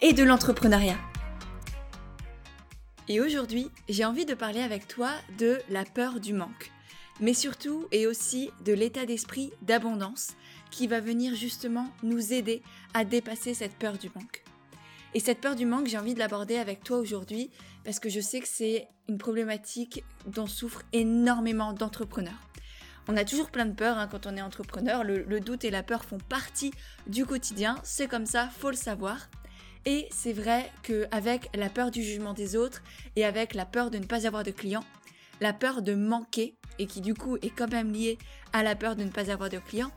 et de l'entrepreneuriat. Et aujourd'hui, j'ai envie de parler avec toi de la peur du manque, mais surtout et aussi de l'état d'esprit d'abondance qui va venir justement nous aider à dépasser cette peur du manque. Et cette peur du manque, j'ai envie de l'aborder avec toi aujourd'hui parce que je sais que c'est une problématique dont souffrent énormément d'entrepreneurs. On a toujours plein de peurs hein, quand on est entrepreneur, le, le, doute et la peur font partie du quotidien, c'est comme ça, faut le savoir. Et c'est vrai qu'avec la peur du jugement des autres et avec la peur de ne pas avoir de clients, la peur de manquer, et qui du coup est quand même liée à la peur de ne pas avoir de clients,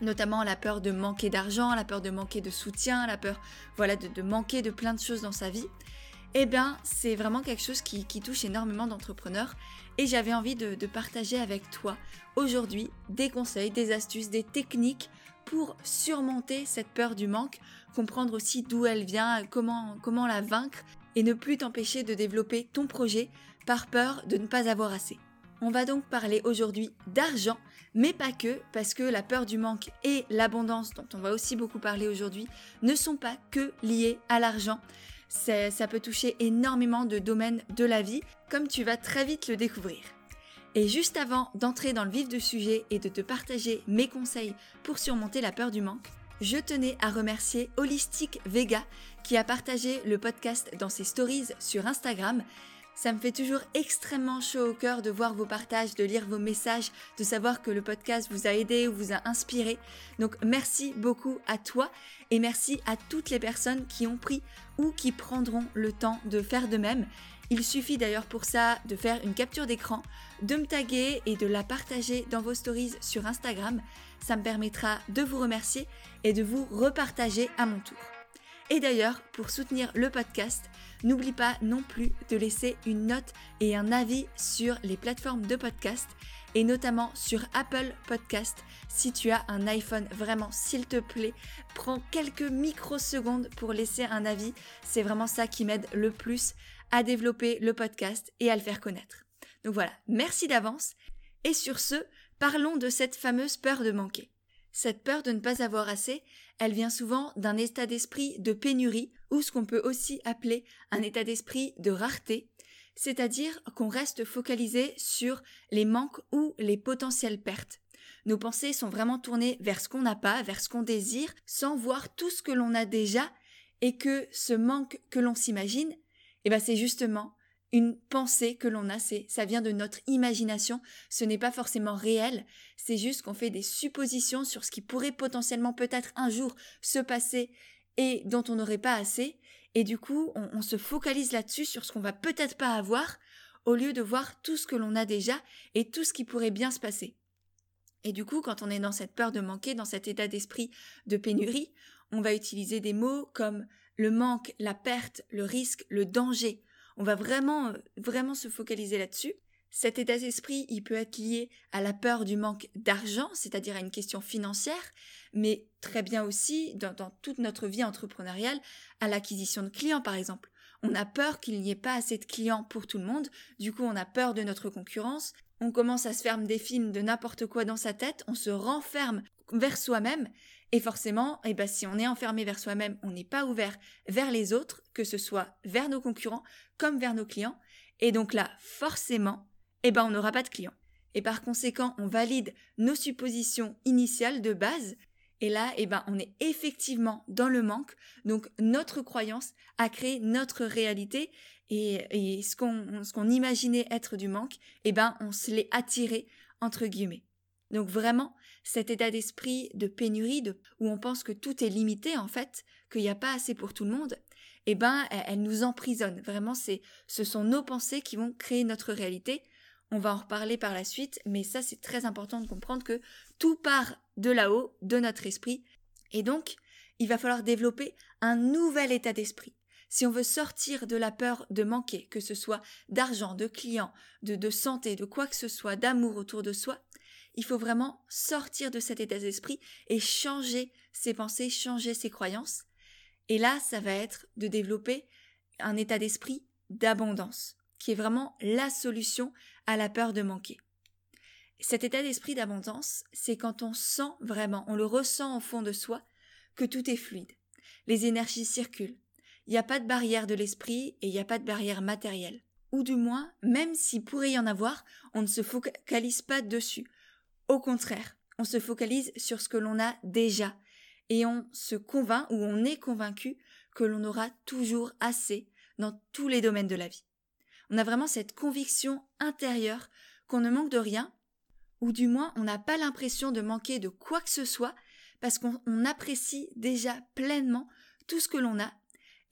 notamment la peur de manquer d'argent, la peur de manquer de soutien, la peur voilà de, manquer de plein de choses dans sa vie, eh bien c'est vraiment quelque chose qui, touche énormément d'entrepreneurs. Et j'avais envie de partager avec toi aujourd'hui des conseils, des astuces, des techniques pour surmonter cette peur du manque, comprendre aussi d'où elle vient, comment, la vaincre et ne plus t'empêcher de développer ton projet par peur de ne pas avoir assez. On va donc parler aujourd'hui d'argent, mais pas que, parce que la peur du manque et l'abondance, dont on va aussi beaucoup parler aujourd'hui, ne sont pas que liées à l'argent. Ça peut toucher énormément de domaines de la vie, comme tu vas très vite le découvrir. Et juste avant d'entrer dans le vif du sujet et de te partager mes conseils pour surmonter la peur du manque, je tenais à remercier Holistic Vega qui a partagé le podcast dans ses stories sur Instagram. Ça me fait toujours extrêmement chaud au cœur de voir vos partages, de lire vos messages, de savoir que le podcast vous a aidé ou vous a inspiré. Donc merci beaucoup à toi et merci à toutes les personnes qui ont pris ou qui prendront le temps de faire de même. Il suffit d'ailleurs pour ça de faire une capture d'écran, de me taguer et de la partager dans vos stories sur Instagram. Ça me permettra de vous remercier et de vous repartager à mon tour. Et d'ailleurs, pour soutenir le podcast, n'oublie pas non plus de laisser une note et un avis sur les plateformes de podcast et notamment sur Apple Podcast. Si tu as un iPhone, vraiment, s'il te plaît, prends quelques microsecondes pour laisser un avis. C'est vraiment ça qui m'aide le plus à développer le podcast et à le faire connaître. Donc voilà, merci d'avance. Et sur ce, parlons de cette fameuse peur de manquer. Cette peur de ne pas avoir assez, elle vient souvent d'un état d'esprit de pénurie ou ce qu'on peut aussi appeler un état d'esprit de rareté, c'est-à-dire qu'on reste focalisé sur les manques ou les potentielles pertes. Nos pensées sont vraiment tournées vers ce qu'on n'a pas, vers ce qu'on désire, sans voir tout ce que l'on a déjà, et que ce manque que l'on s'imagine, eh ben c'est justement une pensée que l'on a, c'est ça vient de notre imagination, ce n'est pas forcément réel, c'est juste qu'on fait des suppositions sur ce qui pourrait potentiellement peut-être un jour se passer et dont on n'aurait pas assez, et du coup on, on se focalise là-dessus sur ce qu'on va peut-être pas avoir, au lieu de voir tout ce que l'on a déjà et tout ce qui pourrait bien se passer. Et du coup, quand on est dans cette peur de manquer, dans cet état d'esprit de pénurie, on va utiliser des mots comme le manque, la perte, le risque, le danger. On va vraiment, vraiment se focaliser là-dessus. Cet état d'esprit, il peut être lié à la peur du manque d'argent, c'est-à-dire à une question financière, mais très bien aussi, dans, dans toute notre vie entrepreneuriale, à l'acquisition de clients, par exemple. On a peur qu'il n'y ait pas assez de clients pour tout le monde, du coup on a peur de notre concurrence, on commence à se faire des films de n'importe quoi dans sa tête, on se renferme vers soi-même, et forcément, eh ben, si on est enfermé vers soi-même, on n'est pas ouvert vers les autres, que ce soit vers nos concurrents comme vers nos clients. Et donc là, forcément, eh ben, on n'aura pas de clients. Et par conséquent, on valide nos suppositions initiales de base. Et là, eh ben, on est effectivement dans le manque. Donc, notre croyance a créé notre réalité. Et, et ce qu'on, ce qu'on imaginait être du manque, eh ben, on se l'est attiré, entre guillemets. Donc vraiment, cet état d'esprit de pénurie, de, où on pense que tout est limité en fait, qu'il n'y a pas assez pour tout le monde, eh ben, elle, nous emprisonne. Vraiment, c'est, ce sont nos pensées qui vont créer notre réalité. On va en reparler par la suite, mais ça, c'est très important de comprendre que tout part de là-haut, de notre esprit. Et donc, il va falloir développer un nouvel état d'esprit. Si on veut sortir de la peur de manquer, que ce soit d'argent, de clients, de, de santé, de quoi que ce soit, d'amour autour de soi, il faut vraiment sortir de cet état d'esprit et changer ses pensées, changer ses croyances. Et là, ça va être de développer un état d'esprit d'abondance, qui est vraiment la solution à la peur de manquer. Cet état d'esprit d'abondance, c'est quand on sent vraiment, on le ressent au fond de soi, que tout est fluide. Les énergies circulent. Il n'y a pas de barrière de l'esprit et il n'y a pas de barrière matérielle. Ou du moins, même s'il pourrait y en avoir, on ne se focalise pas dessus. Au contraire, on se focalise sur ce que l'on a déjà et on se convainc ou on est convaincu que l'on aura toujours assez dans tous les domaines de la vie. On a vraiment cette conviction intérieure qu'on ne manque de rien, ou du moins on n'a pas l'impression de manquer de quoi que ce soit, parce qu'on apprécie déjà pleinement tout ce que l'on a,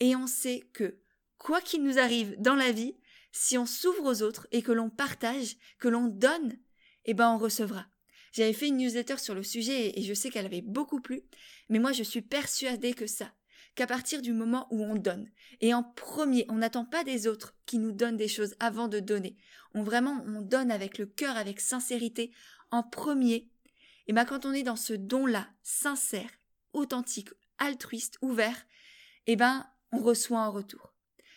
et on sait que, quoi qu'il nous arrive dans la vie, si on s'ouvre aux autres et que l'on partage, que l'on donne, eh ben on recevra. J'avais fait une newsletter sur le sujet et je sais qu'elle avait beaucoup plu, mais moi je suis persuadée que ça, qu'à partir du moment où on donne, et en premier, on n'attend pas des autres qui nous donnent des choses avant de donner, on vraiment, on donne avec le cœur, avec sincérité, en premier, et bien quand on est dans ce don-là, sincère, authentique, altruiste, ouvert, et ben on reçoit en retour.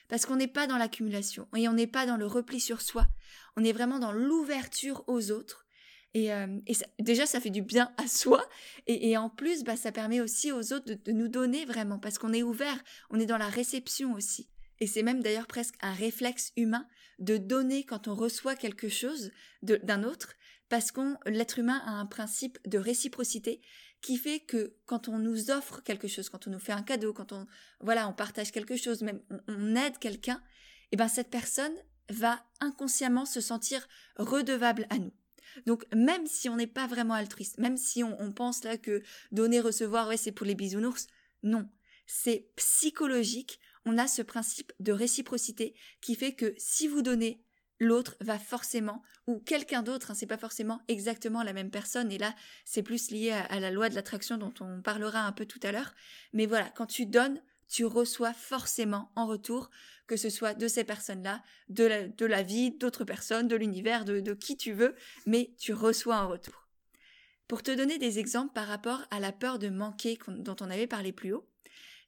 Parce qu'on n'est pas dans l'accumulation et on n'est pas dans le repli sur soi, on est vraiment dans l'ouverture aux autres et, euh, déjà, ça fait du bien à soi. Et, en plus, bah, ça permet aussi aux autres de, nous donner vraiment, parce qu'on est ouvert, on est dans la réception aussi. Et c'est même d'ailleurs presque un réflexe humain de donner quand on reçoit quelque chose d'un autre, parce qu'on l'être humain a un principe de réciprocité qui fait que quand on nous offre quelque chose, quand on nous fait un cadeau, quand on voilà, on partage quelque chose, même on, aide quelqu'un, et eh ben cette personne va inconsciemment se sentir redevable à nous. Donc même si on n'est pas vraiment altruiste, même si on, pense là que donner, recevoir, ouais, c'est pour les bisounours, non. C'est psychologique. On a ce principe de réciprocité qui fait que si vous donnez, l'autre va forcément, ou quelqu'un d'autre, hein, c'est pas forcément exactement la même personne, et là c'est plus lié à la loi de l'attraction dont on parlera un peu tout à l'heure, mais voilà, quand tu donnes, tu reçois forcément en retour, que ce soit de ces personnes-là, de la, vie, d'autres personnes, de l'univers, de, de qui tu veux, mais tu reçois en retour. Pour te donner des exemples par rapport à la peur de manquer dont on avait parlé plus haut,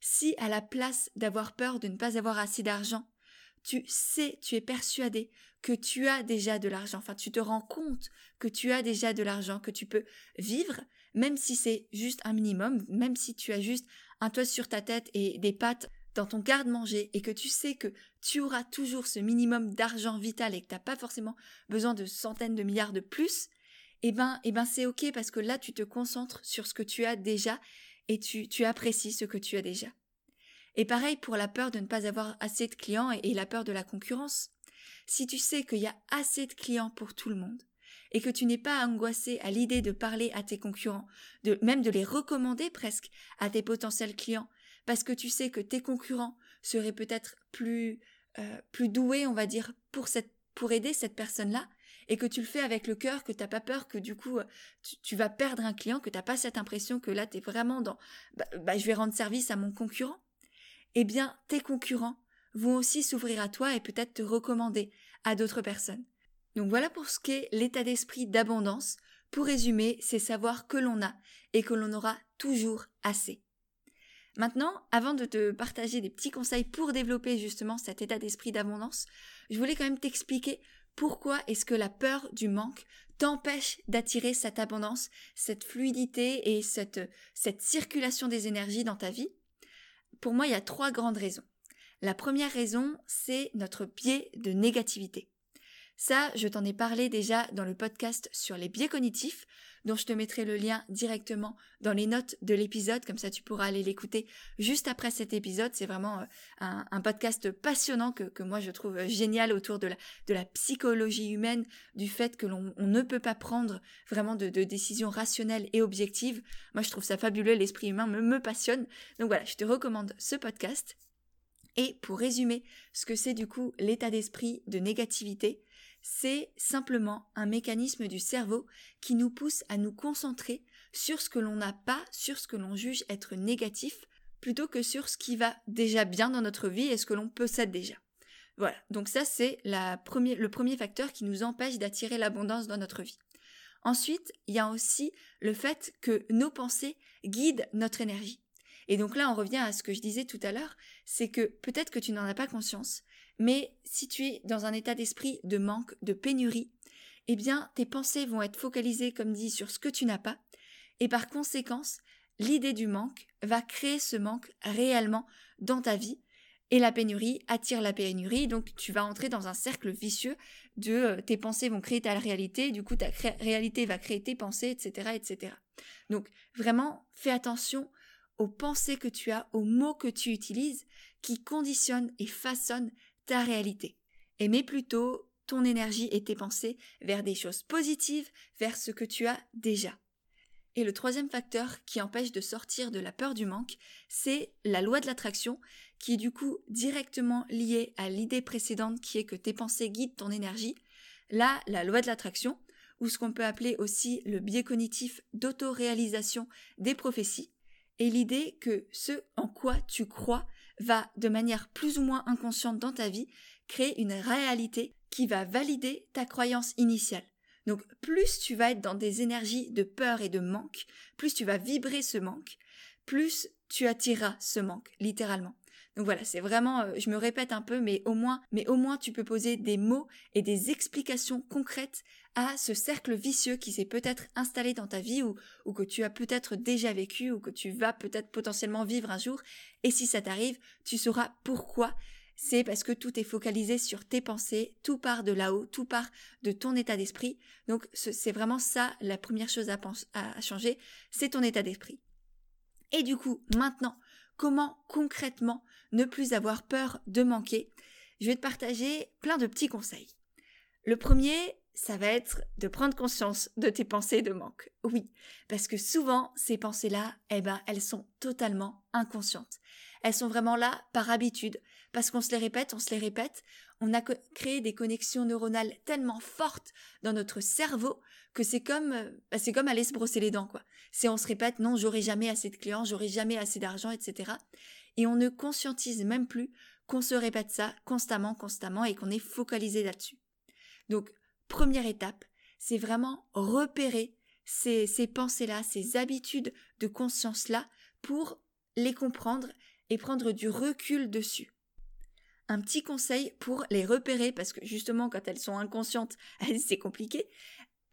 si à la place d'avoir peur de ne pas avoir assez d'argent, tu sais, tu es persuadé que tu as déjà de l'argent, enfin tu te rends compte que tu as déjà de l'argent, que tu peux vivre, même si c'est juste un minimum, même si tu as juste un toit sur ta tête et des pâtes dans ton garde-manger et que tu sais que tu auras toujours ce minimum d'argent vital et que tu n'as pas forcément besoin de centaines de milliards de plus, eh ben, eh ben c'est ok parce que là tu te concentres sur ce que tu as déjà et tu, apprécies ce que tu as déjà. Et pareil pour la peur de ne pas avoir assez de clients et la peur de la concurrence. Si tu sais qu'il y a assez de clients pour tout le monde, et que tu n'es pas angoissé à l'idée de parler à tes concurrents, de même de les recommander presque à tes potentiels clients, parce que tu sais que tes concurrents seraient peut-être plus euh, doués, on va dire, pour aider cette personne-là, et que tu le fais avec le cœur, que t'as pas peur que du coup tu, vas perdre un client, que t'as pas cette impression que là tu es vraiment dans bah, bah, je vais rendre service à mon concurrent, eh bien tes concurrents vont aussi s'ouvrir à toi et peut-être te recommander à d'autres personnes. Donc voilà pour ce qu'est l'état d'esprit d'abondance. Pour résumer, c'est savoir que l'on a et que l'on aura toujours assez. Maintenant, avant de te partager des petits conseils pour développer justement cet état d'esprit d'abondance, je voulais quand même t'expliquer pourquoi est-ce que la peur du manque t'empêche d'attirer cette abondance, cette fluidité et cette, circulation des énergies dans ta vie. Pour moi, il y a trois grandes raisons. La première raison, c'est notre biais de négativité. Ça, je t'en ai parlé déjà dans le podcast sur les biais cognitifs, dont je te mettrai le lien directement dans les notes de l'épisode, comme ça tu pourras aller l'écouter juste après cet épisode. C'est vraiment euh, un, podcast passionnant que, moi je trouve euh, génial autour de la, psychologie humaine, du fait que l'on ne peut pas prendre vraiment de, décisions rationnelles et objectives. Moi je trouve ça fabuleux, l'esprit humain me passionne. Donc voilà, je te recommande ce podcast. Et pour résumer ce que c'est du coup l'état d'esprit de négativité, c'est simplement un mécanisme du cerveau qui nous pousse à nous concentrer sur ce que l'on n'a pas, sur ce que l'on juge être négatif plutôt que sur ce qui va déjà bien dans notre vie et ce que l'on possède déjà. Voilà, donc ça c'est le premier facteur qui nous empêche d'attirer l'abondance dans notre vie. Ensuite, il y a aussi le fait que nos pensées guident notre énergie. Et donc là, on revient à ce que je disais tout à l'heure, c'est que peut-être que tu n'en as pas conscience, mais si tu es dans un état d'esprit de manque, de pénurie, eh bien, tes pensées vont être focalisées, comme dit, sur ce que tu n'as pas, et par conséquence, l'idée du manque va créer ce manque réellement dans ta vie, et la pénurie attire la pénurie, donc tu vas entrer dans un cercle vicieux de euh, tes pensées vont créer ta réalité, du coup ta réalité va créer tes pensées, etc., etc. Donc vraiment, fais attention aux pensées que tu as, aux mots que tu utilises, qui conditionnent et façonnent ta réalité. Et plutôt ton énergie et tes pensées vers des choses positives, vers ce que tu as déjà. Et le troisième facteur qui empêche de sortir de la peur du manque, c'est la loi de l'attraction, qui est du coup directement liée à l'idée précédente qui est que tes pensées guident ton énergie. Là, la loi de l'attraction, ou ce qu'on peut appeler aussi le biais cognitif d'autoréalisation des prophéties, est l'idée que ce en quoi tu crois va, de manière plus ou moins inconsciente dans ta vie, créer une réalité qui va valider ta croyance initiale. Donc plus tu vas être dans des énergies de peur et de manque, plus tu vas vibrer ce manque, plus tu attireras ce manque, littéralement. Donc voilà, c'est vraiment, euh, je me répète un peu, mais au moins, mais au moins tu peux poser des mots et des explications concrètes à ce cercle vicieux qui s'est peut-être installé dans ta vie ou, que tu as peut-être déjà vécu ou que tu vas peut-être potentiellement vivre un jour. Et si ça t'arrive, tu sauras pourquoi c'est parce que tout est focalisé sur tes pensées, tout part de là-haut, tout part de ton état d'esprit. Donc c'est vraiment ça la première chose à changer, c'est ton état d'esprit. Et du coup, maintenant, comment concrètement ne plus avoir peur de manquer? Je vais te partager plein de petits conseils. Le premier, ça va être de prendre conscience de tes pensées de manque. Oui, parce que souvent, ces pensées-là, eh ben, elles sont totalement inconscientes. Elles sont vraiment là par habitude, parce qu'on se les répète, on se les répète, on a créé des connexions neuronales tellement fortes dans notre cerveau que c'est comme, euh, bah, c'est comme aller se brosser les dents, quoi. C'est on se répète, non, j'aurai jamais assez de clients, j'aurai jamais assez d'argent, etc. Et on ne conscientise même plus qu'on se répète ça constamment, constamment et qu'on est focalisé là-dessus. Donc, première étape, c'est vraiment repérer ces, pensées-là, ces habitudes de conscience-là pour les comprendre et prendre du recul dessus. Un petit conseil pour les repérer, parce que justement quand elles sont inconscientes, c'est compliqué,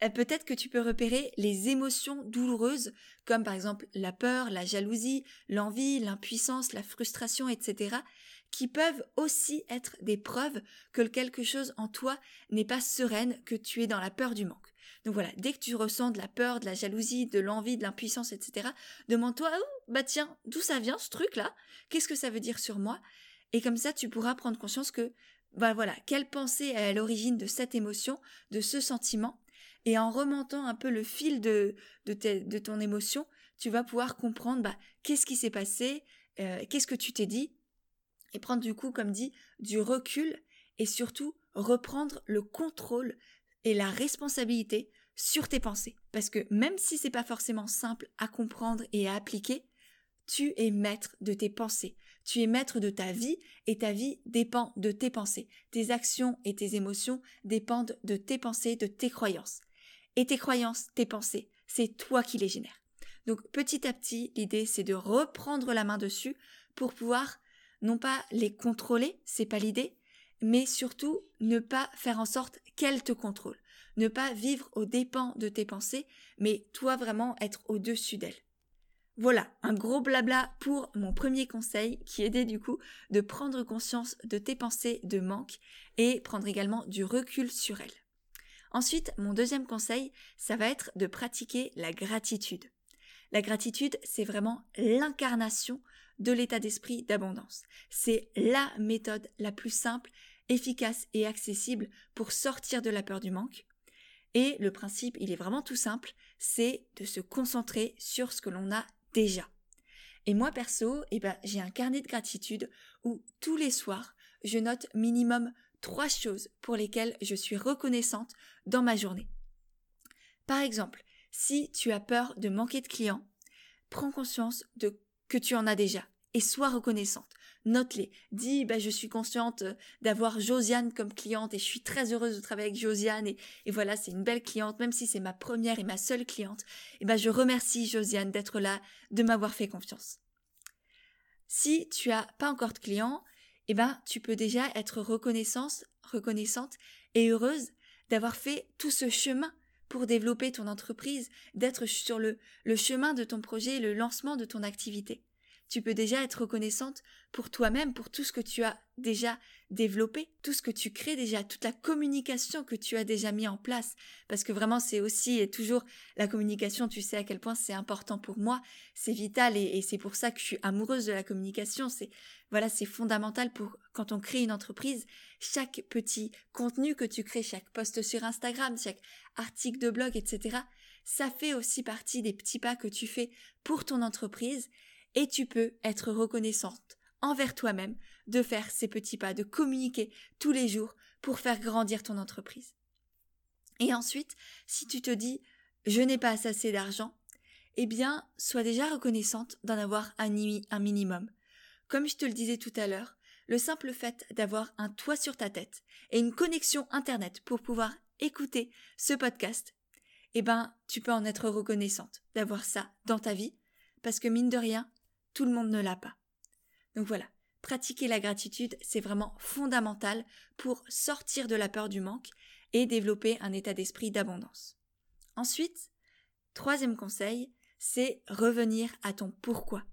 euh, peut-être que tu peux repérer les émotions douloureuses, comme par exemple la peur, la jalousie, l'envie, l'impuissance, la frustration, etc., qui peuvent aussi être des preuves que quelque chose en toi n'est pas sereine, que tu es dans la peur du manque. Donc voilà, dès que tu ressens de la peur, de la jalousie, de l'envie, de l'impuissance, etc., demande-toi, oh, bah tiens, d'où ça vient ce truc-là? Qu'est-ce que ça veut dire sur moi? Et comme ça, tu pourras prendre conscience que, bah voilà, quelle pensée est à l'origine de cette émotion, de ce sentiment, et en remontant un peu le fil de, de, ton émotion, tu vas pouvoir comprendre, bah, qu'est-ce qui s'est passé, euh, qu'est-ce que tu t'es dit, et prendre du coup, comme dit, du recul, et surtout reprendre le contrôle et la responsabilité sur tes pensées. Parce que même si c'est pas forcément simple à comprendre et à appliquer, tu es maître de tes pensées. Tu es maître de ta vie et ta vie dépend de tes pensées. Tes actions et tes émotions dépendent de tes pensées, de tes croyances. Et tes croyances, tes pensées, c'est toi qui les génères. Donc petit à petit, l'idée c'est de reprendre la main dessus pour pouvoir non pas les contrôler, c'est pas l'idée, mais surtout ne pas faire en sorte qu'elle te contrôle. Ne pas vivre aux dépens de tes pensées, mais toi vraiment être au-dessus d'elles. Voilà, un gros blabla pour mon premier conseil qui aidait du coup de prendre conscience de tes pensées de manque et prendre également du recul sur elles. Ensuite, mon deuxième conseil, ça va être de pratiquer la gratitude. La gratitude, c'est vraiment l'incarnation de l'état d'esprit d'abondance. C'est la méthode la plus simple efficace et accessible pour sortir de la peur du manque. Et le principe, il est vraiment tout simple, c'est de se concentrer sur ce que l'on a déjà. Et moi perso, eh ben, j'ai un carnet de gratitude où tous les soirs, je note minimum trois choses pour lesquelles je suis reconnaissante dans ma journée. Par exemple, si tu as peur de manquer de clients, prends conscience de que tu en as déjà et sois reconnaissante. Note-les. Dis, bah, je suis consciente euh, d'avoir Josiane comme cliente et je suis très heureuse de travailler avec Josiane et, voilà, c'est une belle cliente, même si c'est ma première et ma seule cliente. Et ben, je remercie Josiane d'être là, de m'avoir fait confiance. Si tu as pas encore de clients, eh ben, tu peux déjà être reconnaissante, reconnaissante et heureuse d'avoir fait tout ce chemin pour développer ton entreprise, d'être sur le, chemin de ton projet, le lancement de ton activité tu peux déjà être reconnaissante pour toi-même, pour tout ce que tu as déjà développé, tout ce que tu crées déjà, toute la communication que tu as déjà mis en place. Parce que vraiment, c'est aussi et toujours la communication, tu sais à quel point c'est important pour moi, c'est vital et, c'est pour ça que je suis amoureuse de la communication. C'est, voilà, c'est fondamental pour quand on crée une entreprise. Chaque petit contenu que tu crées, chaque post sur Instagram, chaque article de blog, etc., ça fait aussi partie des petits pas que tu fais pour ton entreprise et tu peux être reconnaissante envers toi-même de faire ces petits pas, de communiquer tous les jours pour faire grandir ton entreprise. Et ensuite, si tu te dis je n'ai pas assez d'argent, eh bien, sois déjà reconnaissante d'en avoir un, minimum. Comme je te le disais tout à l'heure, le simple fait d'avoir un toit sur ta tête et une connexion Internet pour pouvoir écouter ce podcast, eh ben, tu peux en être reconnaissante d'avoir ça dans ta vie, parce que mine de rien, tout le monde ne l'a pas. Donc voilà, pratiquer la gratitude, c'est vraiment fondamental pour sortir de la peur du manque et développer un état d'esprit d'abondance. Ensuite, troisième conseil, c'est revenir à ton pourquoi.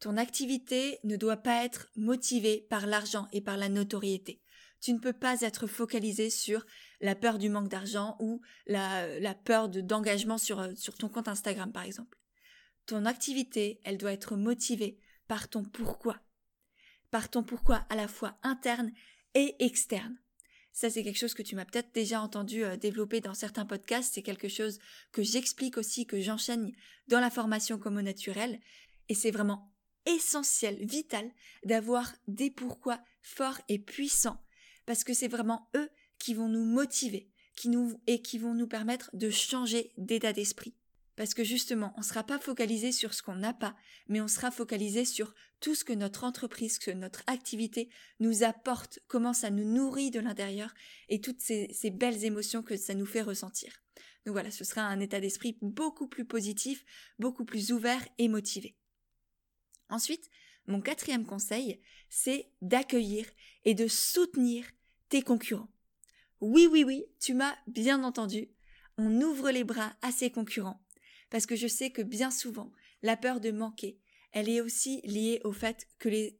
Ton activité ne doit pas être motivée par l'argent et par la notoriété. Tu ne peux pas être focalisé sur la peur du manque d'argent ou la, peur d'engagement sur, sur ton compte Instagram par exemple. Ton activité, elle doit être motivée par ton pourquoi. Par ton pourquoi à la fois interne et externe. Ça, c'est quelque chose que tu m'as peut-être déjà entendu euh, développer dans certains podcasts. C'est quelque chose que j'explique aussi, que j'enchaîne dans la formation comme au naturel. Et c'est vraiment essentiel, vital, d'avoir des pourquoi forts et puissants. Parce que c'est vraiment eux qui vont nous motiver, qui nous, et qui vont nous permettre de changer d'état d'esprit. Parce que justement, on ne sera pas focalisé sur ce qu'on n'a pas, mais on sera focalisé sur tout ce que notre entreprise, que notre activité nous apporte, comment ça nous nourrit de l'intérieur et toutes ces, ces, belles émotions que ça nous fait ressentir. Donc voilà, ce sera un état d'esprit beaucoup plus positif, beaucoup plus ouvert et motivé. Ensuite, mon quatrième conseil, c'est d'accueillir et de soutenir tes concurrents. Oui, oui, oui, tu m'as bien entendu. On ouvre les bras à ses concurrents parce que je sais que bien souvent, la peur de manquer, elle est aussi liée au fait que les,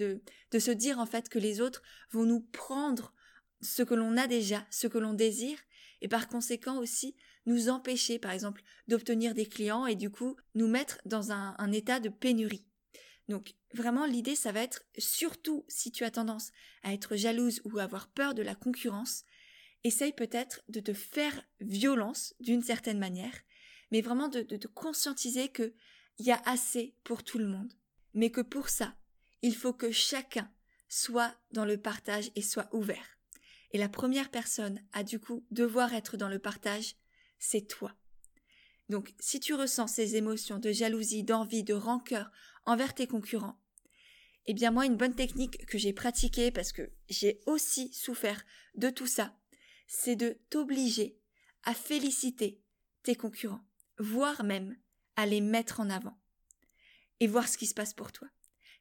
de se dire en fait que les autres vont nous prendre ce que l'on a déjà, ce que l'on désire, et par conséquent aussi nous empêcher, par exemple, d'obtenir des clients et du coup nous mettre dans un, un état de pénurie. Donc vraiment l'idée ça va être, surtout si tu as tendance à être jalouse ou à avoir peur de la concurrence, essaye peut-être de te faire violence d'une certaine manière mais vraiment de, conscientiser qu'il y a assez pour tout le monde. Mais que pour ça, il faut que chacun soit dans le partage et soit ouvert. Et la première personne à du coup devoir être dans le partage, c'est toi. Donc si tu ressens ces émotions de jalousie, d'envie, de rancœur envers tes concurrents, eh bien moi une bonne technique que j'ai pratiquée parce que j'ai aussi souffert de tout ça, c'est de t'obliger à féliciter tes concurrents voire même à les mettre en avant et voir ce qui se passe pour toi.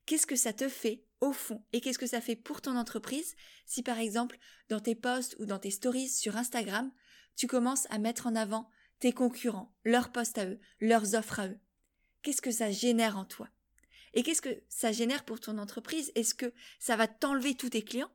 Qu'est-ce que ça te fait au fond et qu'est-ce que ça fait pour ton entreprise si par exemple dans tes posts ou dans tes stories sur Instagram, tu commences à mettre en avant tes concurrents, leurs posts à eux, leurs offres à eux? Qu'est-ce que ça génère en toi? Et qu'est-ce que ça génère pour ton entreprise? Est-ce que ça va t'enlever tous tes clients?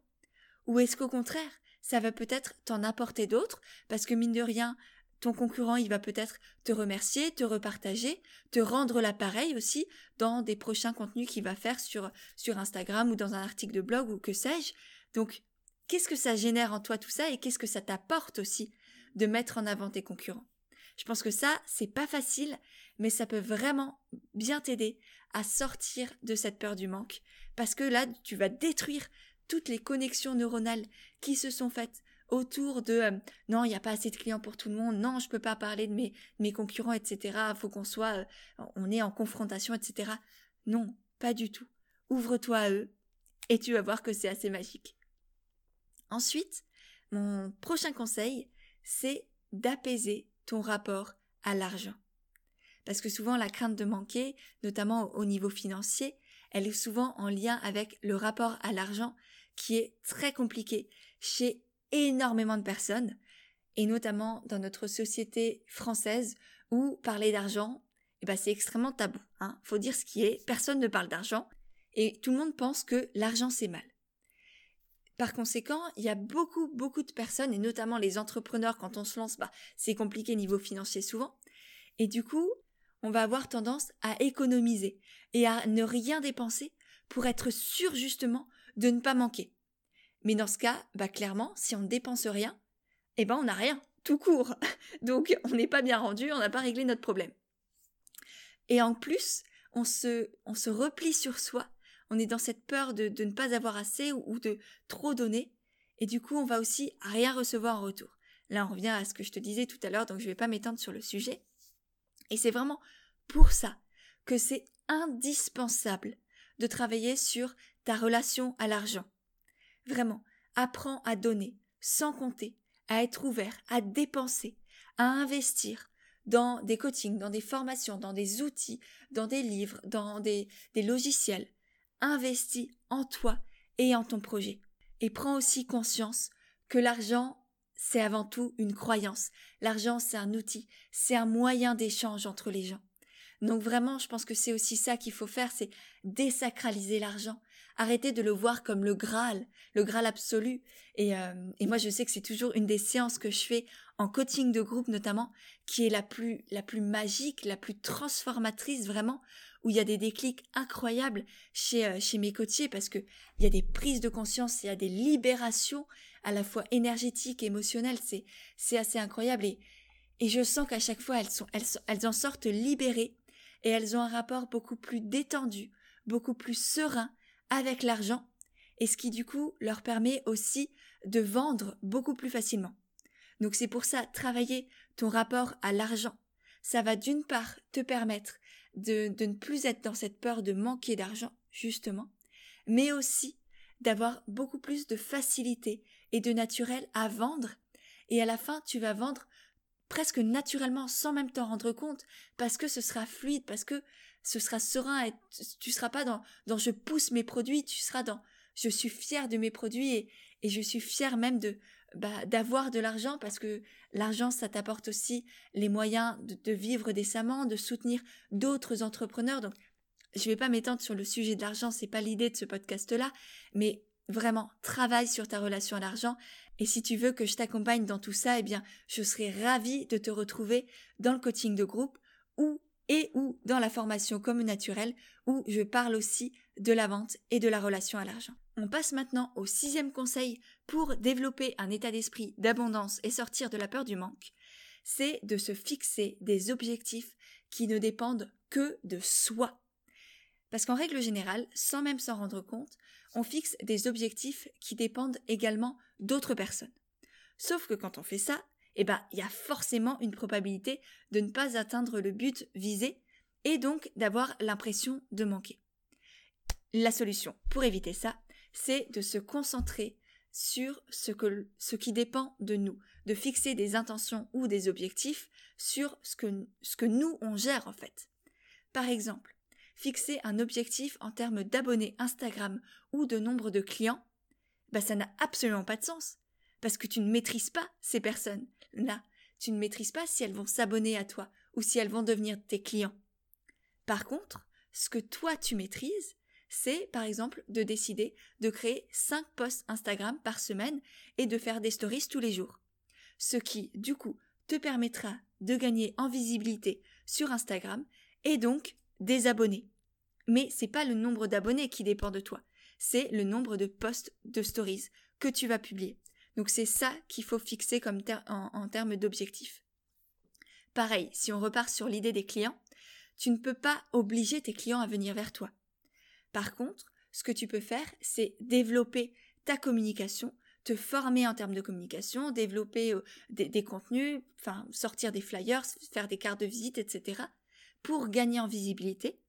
Ou est-ce qu'au contraire, ça va peut-être t'en apporter d'autres? Parce que mine de rien, ton concurrent, il va peut-être te remercier, te repartager, te rendre l'appareil aussi dans des prochains contenus qu'il va faire sur, Instagram ou dans un article de blog ou que sais-je. Donc, qu'est-ce que ça génère en toi tout ça et qu'est-ce que ça t'apporte aussi de mettre en avant tes concurrents? Je pense que ça, c'est pas facile, mais ça peut vraiment bien t'aider à sortir de cette peur du manque parce que là, tu vas détruire toutes les connexions neuronales qui se sont faites autour de euh, non, il n'y a pas assez de clients pour tout le monde, non, je peux pas parler de mes, mes concurrents, etc. Faut qu'on soit, euh, on est en confrontation, etc. Non, pas du tout. ouvre-toi à eux et tu vas voir que c'est assez magique. Ensuite, mon prochain conseil, c'est d'apaiser ton rapport à l'argent. Parce que souvent la crainte de manquer, notamment au niveau financier, elle est souvent en lien avec le rapport à l'argent qui est très compliqué chez énormément de personnes, et notamment dans notre société française où parler d'argent, eh ben c'est extrêmement tabou. Hein. Faut dire ce qui est, personne ne parle d'argent, et tout le monde pense que l'argent c'est mal. Par conséquent, il y a beaucoup, beaucoup de personnes, et notamment les entrepreneurs, quand on se lance, bah, c'est compliqué niveau financier souvent. Et du coup, on va avoir tendance à économiser et à ne rien dépenser pour être sûr justement de ne pas manquer. Mais dans ce cas, bah clairement, si on ne dépense rien, eh ben on n'a rien, tout court. Donc on n'est pas bien rendu, on n'a pas réglé notre problème. Et en plus, on se, replie sur soi, on est dans cette peur de, ne pas avoir assez ou, ou, de trop donner, et du coup on va aussi rien recevoir en retour. Là on revient à ce que je te disais tout à l'heure, donc je ne vais pas m'étendre sur le sujet. Et c'est vraiment pour ça que c'est indispensable de travailler sur ta relation à l'argent. Vraiment, apprends à donner, sans compter, à être ouvert, à dépenser, à investir dans des coachings, dans des formations, dans des outils, dans des livres, dans des, des logiciels. Investis en toi et en ton projet. Et prends aussi conscience que l'argent, c'est avant tout une croyance. L'argent, c'est un outil, c'est un moyen d'échange entre les gens. Donc vraiment, je pense que c'est aussi ça qu'il faut faire, c'est désacraliser l'argent. Arrêter de le voir comme le Graal, le Graal absolu. Et, euh, et moi, je sais que c'est toujours une des séances que je fais en coaching de groupe notamment, qui est la plus, la plus magique, la plus transformatrice vraiment, où il y a des déclics incroyables chez, euh, chez mes coachés parce que il y a des prises de conscience, il y a des libérations à la fois énergétiques, émotionnelles, c'est, c'est assez incroyable et, et je sens qu'à chaque fois elles sont, elles, elles en sortent libérées et elles ont un rapport beaucoup plus détendu, beaucoup plus serein avec l'argent, et ce qui du coup leur permet aussi de vendre beaucoup plus facilement. Donc c'est pour ça, travailler ton rapport à l'argent, ça va d'une part te permettre de, de ne plus être dans cette peur de manquer d'argent, justement, mais aussi d'avoir beaucoup plus de facilité et de naturel à vendre, et à la fin tu vas vendre presque naturellement sans même t'en rendre compte parce que ce sera fluide, parce que ce sera serein et tu seras pas dans, je pousse mes produits, tu seras dans je suis fier de mes produits et, je suis fier même de bah, d'avoir de l'argent parce que l'argent ça t'apporte aussi les moyens de, vivre décemment, de soutenir d'autres entrepreneurs. Donc je vais pas m'étendre sur le sujet de l'argent, c'est pas l'idée de ce podcast là, mais vraiment travaille sur ta relation à l'argent et si tu veux que je t'accompagne dans tout ça, eh bien, je serai ravie de te retrouver dans le coaching de groupe ou et ou dans la formation comme naturelle où je parle aussi de la vente et de la relation à l'argent. On passe maintenant au sixième conseil pour développer un état d'esprit d'abondance et sortir de la peur du manque. C'est de se fixer des objectifs qui ne dépendent que de soi. Parce qu'en règle générale, sans même s'en rendre compte, on fixe des objectifs qui dépendent également d'autres personnes. Sauf que quand on fait ça, eh ben, il y a forcément une probabilité de ne pas atteindre le but visé et donc d'avoir l'impression de manquer. La solution pour éviter ça, c'est de se concentrer sur ce, qui dépend de nous, de fixer des intentions ou des objectifs sur ce que, ce que nous on gère en fait. Par exemple, fixer un objectif en termes d'abonnés Instagram ou de nombre de clients, bah ça n'a absolument pas de sens. Parce que tu ne maîtrises pas ces personnes-là. Tu ne maîtrises pas si elles vont s'abonner à toi ou si elles vont devenir tes clients. Par contre, ce que toi tu maîtrises, c'est par exemple de décider de créer 5 posts Instagram par semaine et de faire des stories tous les jours. Ce qui, du coup, te permettra de gagner en visibilité sur Instagram et donc des abonnés. Mais c'est pas le nombre d'abonnés qui dépend de toi, c'est le nombre de posts de stories que tu vas publier. Donc c'est ça qu'il faut fixer comme en, termes d'objectifs. Pareil, si on repart sur l'idée des clients, tu ne peux pas obliger tes clients à venir vers toi. Par contre, ce que tu peux faire, c'est développer ta communication, te former en termes de communication, développer euh, des, contenus, sortir des flyers, faire des cartes de visite, etc pour gagner en visibilité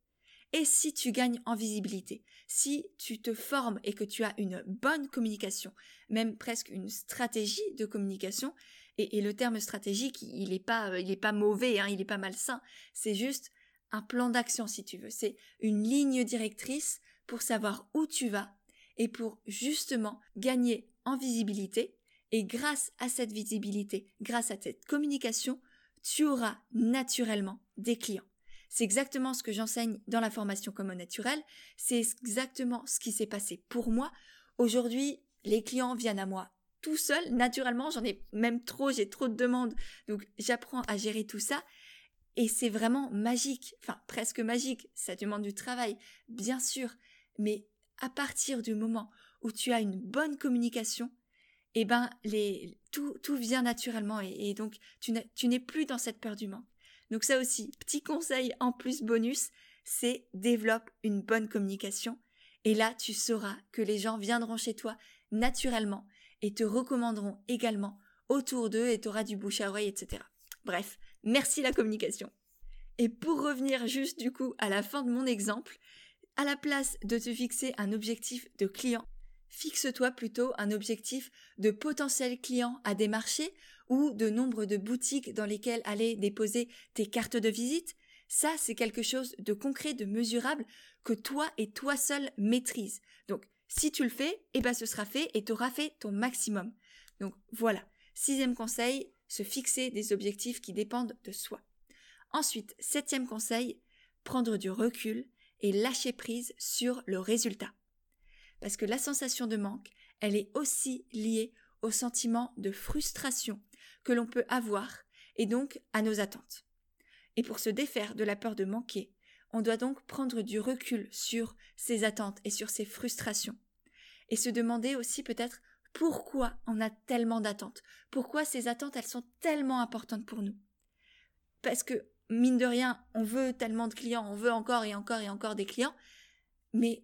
Et si tu gagnes en visibilité, si tu te formes et que tu as une bonne communication, même presque une stratégie de communication, et, le terme stratégique, il n'est pas, euh, pas mauvais, hein, il n'est pas malsain, c'est juste un plan d'action si tu veux, c'est une ligne directrice pour savoir où tu vas et pour justement gagner en visibilité. Et grâce à cette visibilité, grâce à cette communication, tu auras naturellement des clients. C'est exactement ce que j'enseigne dans la formation Commun Naturel. C'est exactement ce qui s'est passé pour moi. Aujourd'hui, les clients viennent à moi tout seuls. Naturellement, j'en ai même trop, j'ai trop de demandes. Donc, j'apprends à gérer tout ça. Et c'est vraiment magique. Enfin, presque magique. Ça demande du travail, bien sûr. Mais à partir du moment où tu as une bonne communication, eh ben, tout, tout vient naturellement. Et, donc, tu n'es plus dans cette peur du manque. Donc ça aussi, petit conseil en plus bonus, c'est développe une bonne communication. Et là, tu sauras que les gens viendront chez toi naturellement et te recommanderont également autour d'eux et tu du bouche à oreille, etc. Bref, merci la communication. Et pour revenir juste du coup à la fin de mon exemple, à la place de te fixer un objectif de client, fixe-toi plutôt un objectif de potentiel client à démarcher ou de nombre de boutiques dans lesquelles aller déposer tes cartes de visite, ça c'est quelque chose de concret, de mesurable que toi et toi seul maîtrises. Donc si tu le fais, eh ben ce sera fait et tu auras fait ton maximum. Donc voilà. Sixième conseil, se fixer des objectifs qui dépendent de soi. Ensuite, septième conseil, prendre du recul et lâcher prise sur le résultat. Parce que la sensation de manque, elle est aussi liée au sentiment de frustration que l'on peut avoir et donc à nos attentes. Et pour se défaire de la peur de manquer, on doit donc prendre du recul sur ses attentes et sur ses frustrations. Et se demander aussi peut-être pourquoi on a tellement d'attentes, pourquoi ces attentes elles sont tellement importantes pour nous. Parce que, mine de rien, on veut tellement de clients, on veut encore et encore et encore des clients, mais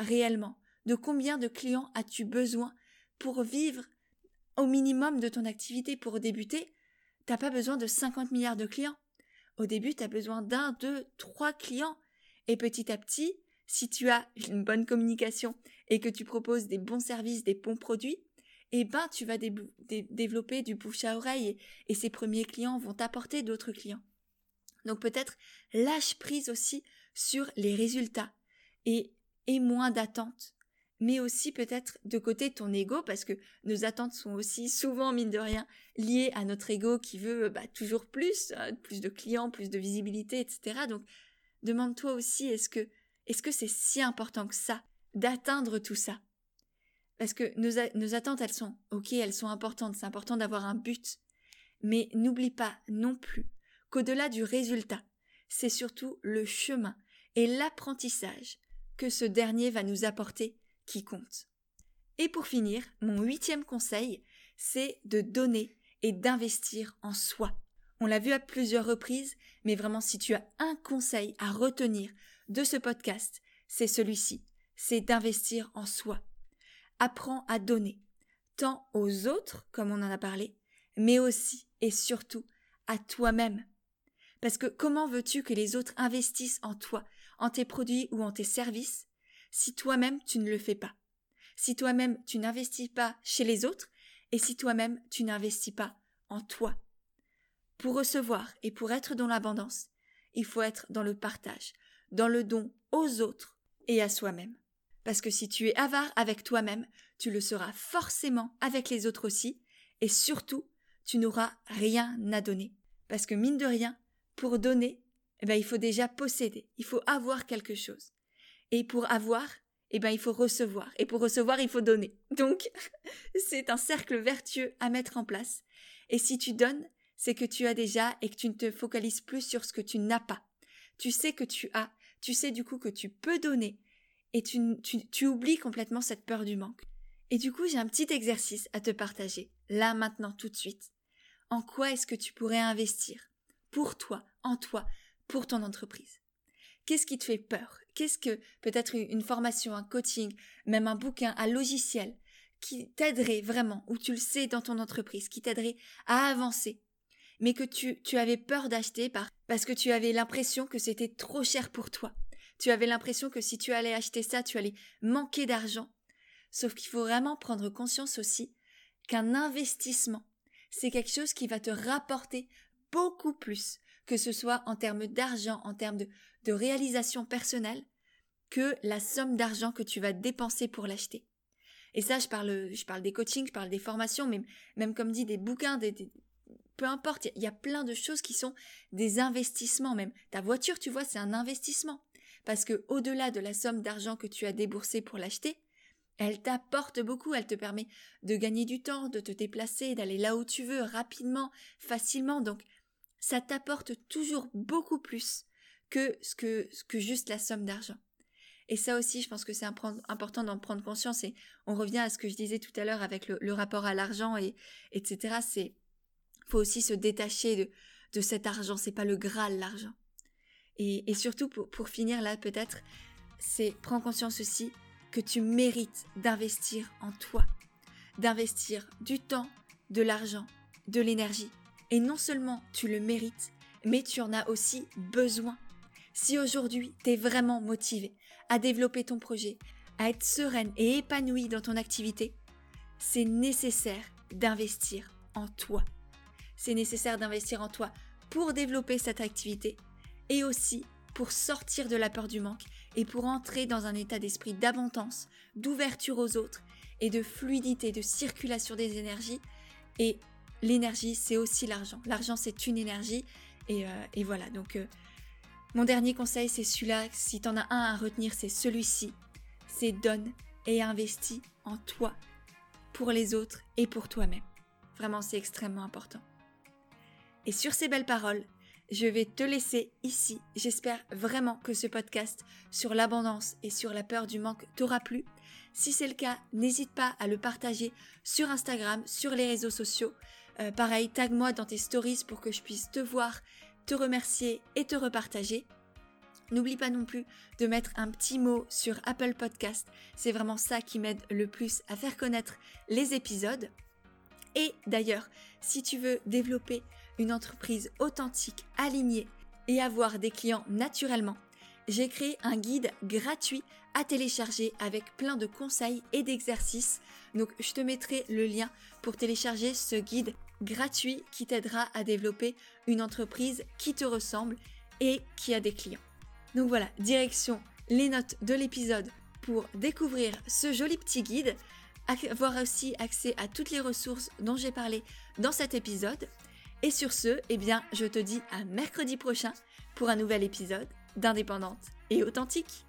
réellement, de combien de clients as-tu besoin pour vivre au minimum de ton activité pour débuter, t'as pas besoin de 50 milliards de clients. Au début, tu as besoin d'un, deux, trois clients. Et petit à petit, si tu as une bonne communication et que tu proposes des bons services, des bons produits, eh ben, tu vas développer du bouche à oreille et, et ces premiers clients vont t'apporter d'autres clients. Donc peut-être lâche prise aussi sur les résultats et aie moins d'attentes mais aussi peut-être de côté ton ego, parce que nos attentes sont aussi souvent, mine de rien, liées à notre ego qui veut bah, toujours plus, euh, plus de clients, plus de visibilité, etc. Donc, demande-toi aussi, est-ce que est-ce que c'est si important que ça d'atteindre tout ça? Parce que nos, nos attentes, elles sont, ok, elles sont importantes, c'est important d'avoir un but, mais n'oublie pas non plus qu'au-delà du résultat, c'est surtout le chemin et l'apprentissage que ce dernier va nous apporter qui compte. Et pour finir, mon huitième conseil, c'est de donner et d'investir en soi. On l'a vu à plusieurs reprises, mais vraiment si tu as un conseil à retenir de ce podcast, c'est celui-ci, c'est d'investir en soi. Apprends à donner, tant aux autres, comme on en a parlé, mais aussi et surtout à toi-même. Parce que comment veux-tu que les autres investissent en toi, en tes produits ou en tes services, si toi-même tu ne le fais pas, si toi-même tu n'investis pas chez les autres, et si toi-même tu n'investis pas en toi. Pour recevoir et pour être dans l'abondance, il faut être dans le partage, dans le don aux autres et à soi-même. Parce que si tu es avare avec toi-même, tu le seras forcément avec les autres aussi, et surtout, tu n'auras rien à donner. Parce que mine de rien, pour donner, eh ben, il faut déjà posséder, il faut avoir quelque chose. Et pour avoir, eh ben, il faut recevoir. Et pour recevoir, il faut donner. Donc, c'est un cercle vertueux à mettre en place. Et si tu donnes, c'est que tu as déjà et que tu ne te focalises plus sur ce que tu n'as pas. Tu sais que tu as. Tu sais du coup que tu peux donner. Et tu, tu, tu oublies complètement cette peur du manque. Et du coup, j'ai un petit exercice à te partager. Là, maintenant, tout de suite. En quoi est-ce que tu pourrais investir Pour toi, en toi, pour ton entreprise? Qu'est-ce qui te fait peur? Qu'est-ce que peut-être une formation, un coaching, même un bouquin, un logiciel qui t'aiderait vraiment, ou tu le sais dans ton entreprise, qui t'aiderait à avancer, mais que tu, tu avais peur d'acheter par, parce que tu avais l'impression que c'était trop cher pour toi. Tu avais l'impression que si tu allais acheter ça, tu allais manquer d'argent. Sauf qu'il faut vraiment prendre conscience aussi qu'un investissement, c'est quelque chose qui va te rapporter beaucoup plus, que ce soit en termes d'argent, en termes de, de réalisation personnelle, que la somme d'argent que tu vas dépenser pour l'acheter. Et ça, je parle, je parle des coachings, je parle des formations, mais même comme dit des bouquins, des, peu importe, il y a plein de choses qui sont des investissements même. Ta voiture, tu vois, c'est un investissement. Parce que au-delà de la somme d'argent que tu as déboursée pour l'acheter, elle t'apporte beaucoup, elle te permet de gagner du temps, de te déplacer, d'aller là où tu veux, rapidement, facilement. Donc, ça t'apporte toujours beaucoup plus que ce que, juste la somme d'argent. Et ça aussi, je pense que c'est important d'en prendre conscience. Et on revient à ce que je disais tout à l'heure avec le, rapport à l'argent et etc. C'est faut aussi se détacher de, de cet argent. C'est pas le Graal l'argent. Et, et, surtout pour, pour finir là peut-être, c'est prends conscience aussi que tu mérites d'investir en toi, d'investir du temps, de l'argent, de l'énergie. Et non seulement tu le mérites, mais tu en as aussi besoin. Si aujourd'hui tu es vraiment motivé à développer ton projet, à être sereine et épanouie dans ton activité, c'est nécessaire d'investir en toi. C'est nécessaire d'investir en toi pour développer cette activité et aussi pour sortir de la peur du manque et pour entrer dans un état d'esprit d'abondance, d'ouverture aux autres et de fluidité, de circulation des énergies. Et l'énergie, c'est aussi l'argent. L'argent, c'est une énergie. Et, euh, voilà, donc euh, mon dernier conseil, c'est celui-là. Si tu en as un à retenir, c'est celui-ci. C'est donne et investis en toi, pour les autres et pour toi-même. Vraiment, c'est extrêmement important. Et sur ces belles paroles, je vais te laisser ici. J'espère vraiment que ce podcast sur l'abondance et sur la peur du manque t'aura plu. Si c'est le cas, n'hésite pas à le partager sur Instagram, sur les réseaux sociaux. Euh, pareil, tag-moi dans tes stories pour que je puisse te voir, te remercier et te repartager. N'oublie pas non plus de mettre un petit mot sur Apple Podcast. C'est vraiment ça qui m'aide le plus à faire connaître les épisodes. Et d'ailleurs, si tu veux développer une entreprise authentique, alignée et avoir des clients naturellement, j'ai créé un guide gratuit à télécharger avec plein de conseils et d'exercices. Donc je te mettrai le lien pour télécharger ce guide gratuit qui t'aidera à développer une entreprise qui te ressemble et qui a des clients. Donc voilà, direction les notes de l'épisode pour découvrir ce joli petit guide, avoir aussi accès à toutes les ressources dont j'ai parlé dans cet épisode. Et sur ce, eh bien, je te dis à mercredi prochain pour un nouvel épisode d'Indépendante et authentique.